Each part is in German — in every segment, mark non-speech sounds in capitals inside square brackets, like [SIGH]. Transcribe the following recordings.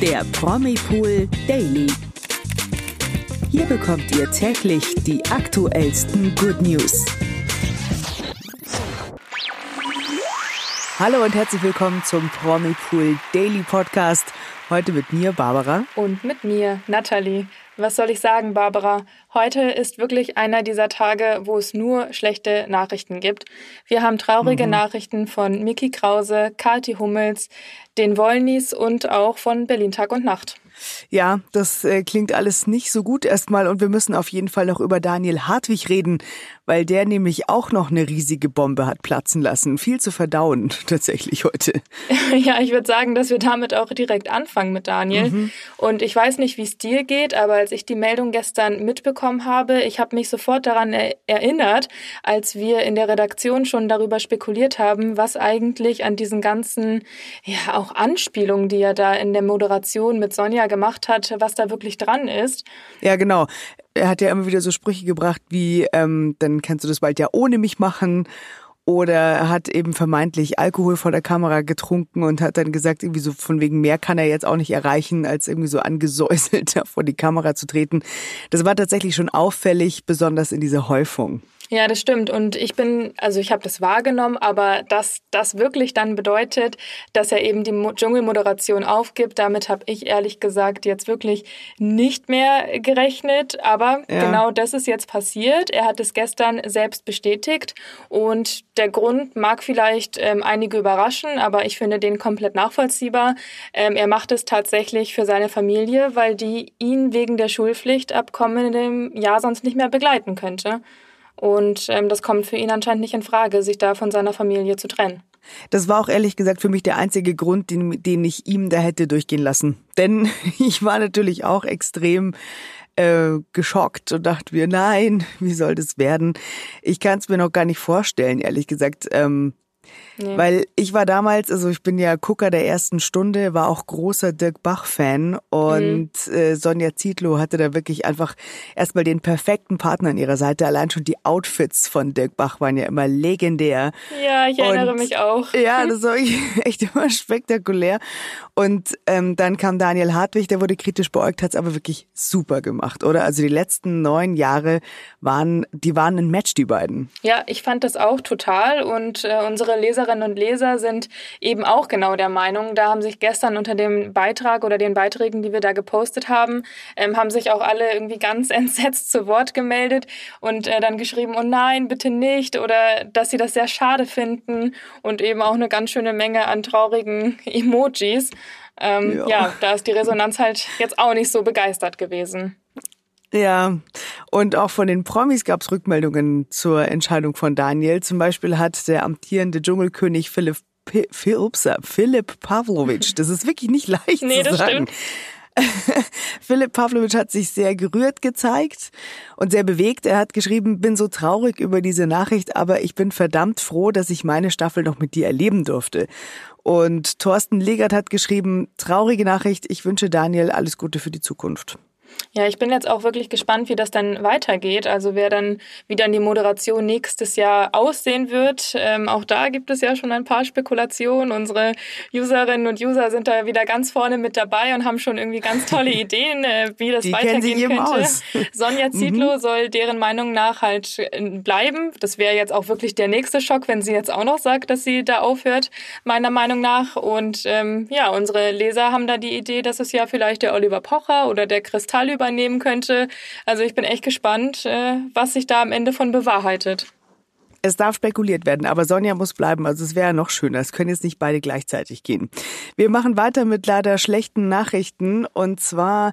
der Promipool Daily. Hier bekommt ihr täglich die aktuellsten Good News. Hallo und herzlich willkommen zum Promipool Daily Podcast. Heute mit mir, Barbara. Und mit mir, Nathalie. Was soll ich sagen, Barbara? Heute ist wirklich einer dieser Tage, wo es nur schlechte Nachrichten gibt. Wir haben traurige mhm. Nachrichten von Miki Krause, Kati Hummels, den Wollnies und auch von Berlin Tag und Nacht. Ja, das äh, klingt alles nicht so gut erstmal und wir müssen auf jeden Fall noch über Daniel Hartwig reden, weil der nämlich auch noch eine riesige Bombe hat platzen lassen. Viel zu verdauen [LAUGHS] tatsächlich heute. [LAUGHS] Ja, ich würde sagen, dass wir damit auch direkt anfangen mit Daniel. Mhm. Und ich weiß nicht, wie es dir geht, aber als ich die Meldung gestern mitbekommen habe, ich habe mich sofort daran erinnert, als wir in der Redaktion schon darüber spekuliert haben, was eigentlich an diesen ganzen, ja, auch Anspielungen, die er da in der Moderation mit Sonja gemacht hat, was da wirklich dran ist. Ja, genau. Er hat ja immer wieder so Sprüche gebracht wie, ähm, dann kannst du das bald ja ohne mich machen. Oder er hat eben vermeintlich Alkohol vor der Kamera getrunken und hat dann gesagt, irgendwie so von wegen mehr kann er jetzt auch nicht erreichen, als irgendwie so angesäuselt [LAUGHS] vor die Kamera zu treten. Das war tatsächlich schon auffällig, besonders in dieser Häufung. Ja, das stimmt. Und ich bin, also ich habe das wahrgenommen, aber dass das wirklich dann bedeutet, dass er eben die Dschungelmoderation aufgibt, damit habe ich ehrlich gesagt jetzt wirklich nicht mehr gerechnet. Aber ja. genau das ist jetzt passiert. Er hat es gestern selbst bestätigt und der Grund mag vielleicht ähm, einige überraschen, aber ich finde den komplett nachvollziehbar. Ähm, er macht es tatsächlich für seine Familie, weil die ihn wegen der Schulpflicht ab kommendem Jahr sonst nicht mehr begleiten könnte. Und ähm, das kommt für ihn anscheinend nicht in Frage, sich da von seiner Familie zu trennen. Das war auch ehrlich gesagt für mich der einzige Grund, den, den ich ihm da hätte durchgehen lassen. Denn [LAUGHS] ich war natürlich auch extrem äh, geschockt und dachte mir, nein, wie soll das werden? Ich kann es mir noch gar nicht vorstellen, ehrlich gesagt. Ähm, Nee. Weil ich war damals, also ich bin ja Gucker der ersten Stunde, war auch großer Dirk Bach-Fan und mhm. äh, Sonja Zietlow hatte da wirklich einfach erstmal den perfekten Partner an ihrer Seite. Allein schon die Outfits von Dirk Bach waren ja immer legendär. Ja, ich erinnere und, mich auch. Ja, [LAUGHS] das war [LAUGHS] echt immer spektakulär. Und ähm, dann kam Daniel Hartwig, der wurde kritisch beäugt, hat es aber wirklich super gemacht, oder? Also die letzten neun Jahre waren, die waren ein Match, die beiden. Ja, ich fand das auch total und äh, unsere Leserinnen und Leser sind eben auch genau der Meinung. Da haben sich gestern unter dem Beitrag oder den Beiträgen, die wir da gepostet haben, ähm, haben sich auch alle irgendwie ganz [LAUGHS] entsetzt zu Wort gemeldet und äh, dann geschrieben, oh nein, bitte nicht oder dass sie das sehr schade finden und eben auch eine ganz schöne Menge an traurigen [LAUGHS] Emojis. Ähm, ja. ja, da ist die Resonanz halt jetzt auch nicht so begeistert gewesen. Ja, und auch von den Promis gab es Rückmeldungen zur Entscheidung von Daniel. Zum Beispiel hat der amtierende Dschungelkönig Philipp, P Philipp Pavlovic, das ist wirklich nicht [LAUGHS] leicht nee, zu sagen. Stimmt. [LAUGHS] Philipp Pavlovic hat sich sehr gerührt gezeigt und sehr bewegt. Er hat geschrieben, bin so traurig über diese Nachricht, aber ich bin verdammt froh, dass ich meine Staffel noch mit dir erleben durfte. Und Thorsten Legert hat geschrieben, traurige Nachricht, ich wünsche Daniel alles Gute für die Zukunft. Ja, ich bin jetzt auch wirklich gespannt, wie das dann weitergeht. Also wer dann wieder in die Moderation nächstes Jahr aussehen wird. Ähm, auch da gibt es ja schon ein paar Spekulationen. Unsere Userinnen und User sind da wieder ganz vorne mit dabei und haben schon irgendwie ganz tolle [LAUGHS] Ideen, äh, wie das die weitergehen könnte. Aus. [LAUGHS] Sonja Zietlow mhm. soll deren Meinung nach halt äh, bleiben. Das wäre jetzt auch wirklich der nächste Schock, wenn sie jetzt auch noch sagt, dass sie da aufhört, meiner Meinung nach. Und ähm, ja, unsere Leser haben da die Idee, dass es ja vielleicht der Oliver Pocher oder der Kristall Fall übernehmen könnte. Also ich bin echt gespannt, äh, was sich da am Ende von bewahrheitet. Es darf spekuliert werden, aber Sonja muss bleiben. Also es wäre noch schöner. Es können jetzt nicht beide gleichzeitig gehen. Wir machen weiter mit leider schlechten Nachrichten. Und zwar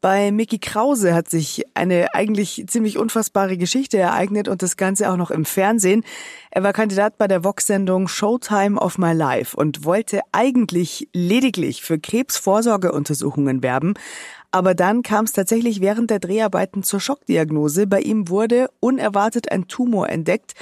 bei Mickey Krause hat sich eine eigentlich ziemlich unfassbare Geschichte ereignet und das Ganze auch noch im Fernsehen. Er war Kandidat bei der Vox-Sendung Showtime of My Life und wollte eigentlich lediglich für Krebsvorsorgeuntersuchungen werben. Aber dann kam es tatsächlich während der Dreharbeiten zur Schockdiagnose. Bei ihm wurde unerwartet ein Tumor entdeckt.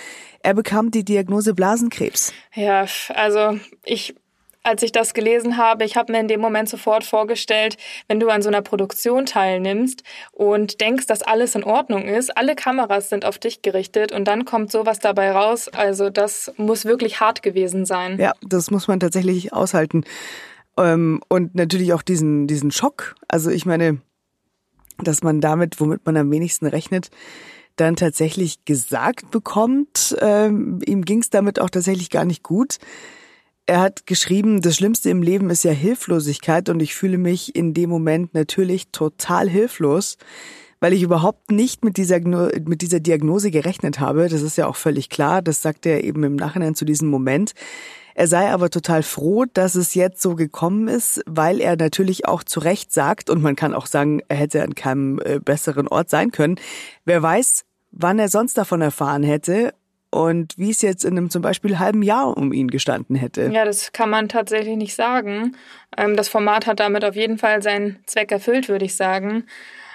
Er bekam die Diagnose Blasenkrebs. Ja, also ich als ich das gelesen habe, ich habe mir in dem Moment sofort vorgestellt, wenn du an so einer Produktion teilnimmst und denkst, dass alles in Ordnung ist, alle Kameras sind auf dich gerichtet und dann kommt sowas dabei raus. Also das muss wirklich hart gewesen sein. Ja, das muss man tatsächlich aushalten. Ähm, und natürlich auch diesen, diesen Schock. Also ich meine, dass man damit, womit man am wenigsten rechnet, dann tatsächlich gesagt bekommt, ähm, ihm ging es damit auch tatsächlich gar nicht gut. Er hat geschrieben, das Schlimmste im Leben ist ja Hilflosigkeit und ich fühle mich in dem Moment natürlich total hilflos, weil ich überhaupt nicht mit dieser, mit dieser Diagnose gerechnet habe. Das ist ja auch völlig klar. Das sagt er eben im Nachhinein zu diesem Moment. Er sei aber total froh, dass es jetzt so gekommen ist, weil er natürlich auch zu Recht sagt, und man kann auch sagen, er hätte an keinem äh, besseren Ort sein können. Wer weiß, wann er sonst davon erfahren hätte und wie es jetzt in einem zum Beispiel halben Jahr um ihn gestanden hätte. Ja, das kann man tatsächlich nicht sagen. Ähm, das Format hat damit auf jeden Fall seinen Zweck erfüllt, würde ich sagen.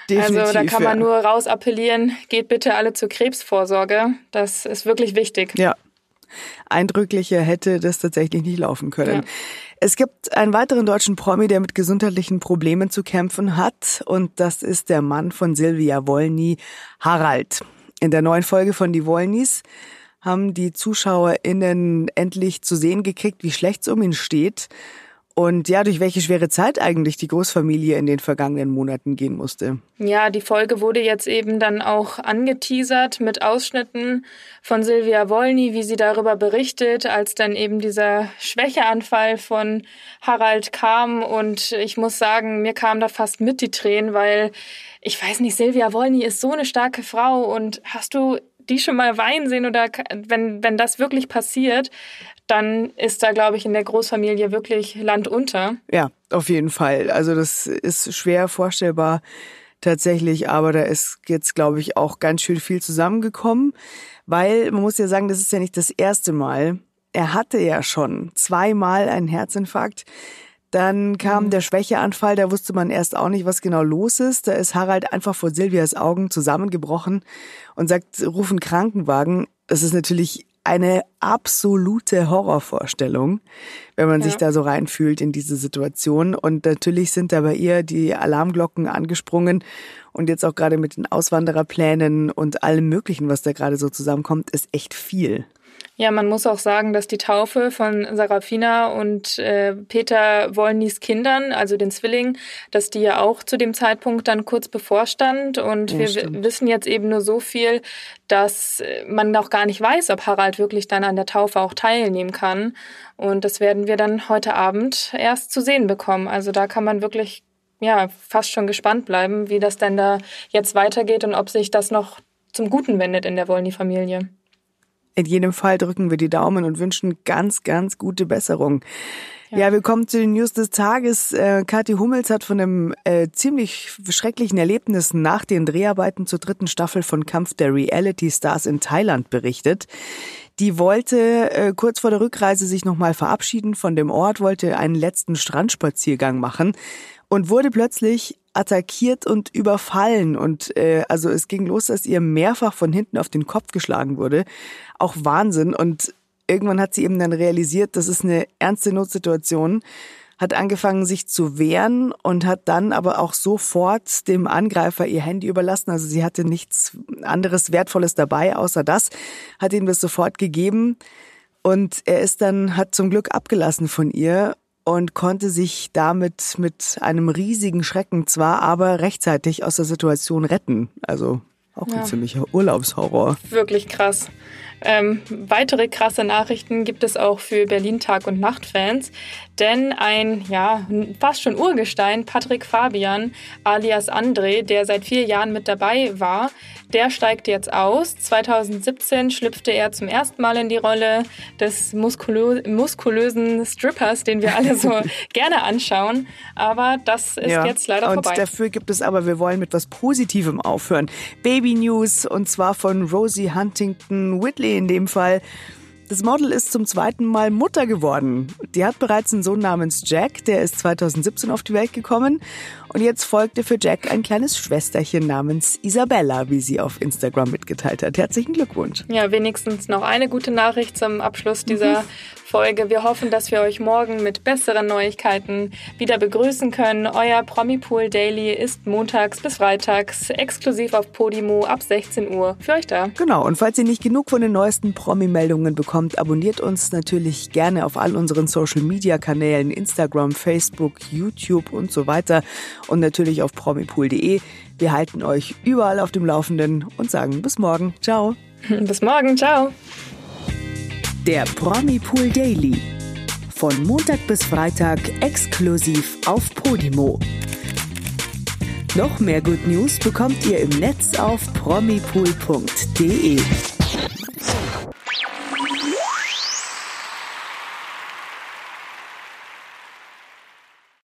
Definitiv, also da kann man ja. nur raus appellieren, geht bitte alle zur Krebsvorsorge. Das ist wirklich wichtig. Ja, Eindrücklicher hätte das tatsächlich nicht laufen können. Ja. Es gibt einen weiteren deutschen Promi, der mit gesundheitlichen Problemen zu kämpfen hat. Und das ist der Mann von Silvia Wolny, Harald. In der neuen Folge von Die Wollnys haben die ZuschauerInnen endlich zu sehen gekriegt, wie schlecht es um ihn steht und ja, durch welche schwere Zeit eigentlich die Großfamilie in den vergangenen Monaten gehen musste. Ja, die Folge wurde jetzt eben dann auch angeteasert mit Ausschnitten von Silvia Wolny, wie sie darüber berichtet, als dann eben dieser Schwächeanfall von Harald kam. Und ich muss sagen, mir kam da fast mit die Tränen, weil ich weiß nicht, Silvia Wolny ist so eine starke Frau und hast du die schon mal weinen sehen oder wenn, wenn das wirklich passiert, dann ist da, glaube ich, in der Großfamilie wirklich Land unter. Ja, auf jeden Fall. Also das ist schwer vorstellbar tatsächlich, aber da ist jetzt, glaube ich, auch ganz schön viel zusammengekommen, weil man muss ja sagen, das ist ja nicht das erste Mal. Er hatte ja schon zweimal einen Herzinfarkt. Dann kam mhm. der Schwächeanfall, da wusste man erst auch nicht, was genau los ist. Da ist Harald einfach vor Silvias Augen zusammengebrochen und sagt, rufen Krankenwagen. Das ist natürlich eine absolute Horrorvorstellung, wenn man ja. sich da so reinfühlt in diese Situation. Und natürlich sind da bei ihr die Alarmglocken angesprungen. Und jetzt auch gerade mit den Auswandererplänen und allem Möglichen, was da gerade so zusammenkommt, ist echt viel. Ja, man muss auch sagen, dass die Taufe von Sarafina und äh, Peter Wollnys Kindern, also den Zwillingen, dass die ja auch zu dem Zeitpunkt dann kurz bevorstand. Und ja, wir stimmt. wissen jetzt eben nur so viel, dass man noch gar nicht weiß, ob Harald wirklich dann an der Taufe auch teilnehmen kann. Und das werden wir dann heute Abend erst zu sehen bekommen. Also da kann man wirklich ja fast schon gespannt bleiben, wie das denn da jetzt weitergeht und ob sich das noch zum Guten wendet in der Wollny-Familie. In jedem Fall drücken wir die Daumen und wünschen ganz, ganz gute Besserung. Ja, wir kommen zu den News des Tages. Äh, Kathi Hummels hat von einem äh, ziemlich schrecklichen Erlebnis nach den Dreharbeiten zur dritten Staffel von Kampf der Reality Stars in Thailand berichtet. Die wollte äh, kurz vor der Rückreise sich nochmal verabschieden von dem Ort, wollte einen letzten Strandspaziergang machen und wurde plötzlich attackiert und überfallen. Und äh, also es ging los, dass ihr mehrfach von hinten auf den Kopf geschlagen wurde. Auch Wahnsinn. Und irgendwann hat sie eben dann realisiert, das ist eine ernste Notsituation hat angefangen, sich zu wehren und hat dann aber auch sofort dem Angreifer ihr Handy überlassen. Also sie hatte nichts anderes Wertvolles dabei, außer das, hat ihm das sofort gegeben. Und er ist dann, hat zum Glück abgelassen von ihr und konnte sich damit mit einem riesigen Schrecken zwar, aber rechtzeitig aus der Situation retten. Also auch ja. ein ziemlicher Urlaubshorror. Wirklich krass. Ähm, weitere krasse Nachrichten gibt es auch für Berlin Tag- und Nacht-Fans. Denn ein, ja, fast schon Urgestein, Patrick Fabian alias André, der seit vier Jahren mit dabei war, der steigt jetzt aus. 2017 schlüpfte er zum ersten Mal in die Rolle des muskulö muskulösen Strippers, den wir alle so [LAUGHS] gerne anschauen. Aber das ist ja, jetzt leider und vorbei. Und dafür gibt es aber, wir wollen mit was Positivem aufhören. Baby News und zwar von Rosie Huntington Whitley in dem Fall. Das Model ist zum zweiten Mal Mutter geworden. Die hat bereits einen Sohn namens Jack, der ist 2017 auf die Welt gekommen. Und jetzt folgte für Jack ein kleines Schwesterchen namens Isabella, wie sie auf Instagram mitgeteilt hat. Herzlichen Glückwunsch. Ja, wenigstens noch eine gute Nachricht zum Abschluss dieser mhm. Folge. Wir hoffen, dass wir euch morgen mit besseren Neuigkeiten wieder begrüßen können. Euer Promipool Daily ist montags bis freitags exklusiv auf Podimo ab 16 Uhr für euch da. Genau, und falls ihr nicht genug von den neuesten Promi-Meldungen bekommt, abonniert uns natürlich gerne auf all unseren Social-Media-Kanälen, Instagram, Facebook, YouTube und so weiter und natürlich auf promipool.de. Wir halten euch überall auf dem Laufenden und sagen bis morgen. Ciao. [LAUGHS] Bis morgen. Ciao. Der Promi Pool Daily. Von Montag bis Freitag exklusiv auf Podimo. Noch mehr Good News bekommt ihr im Netz auf promipool.de.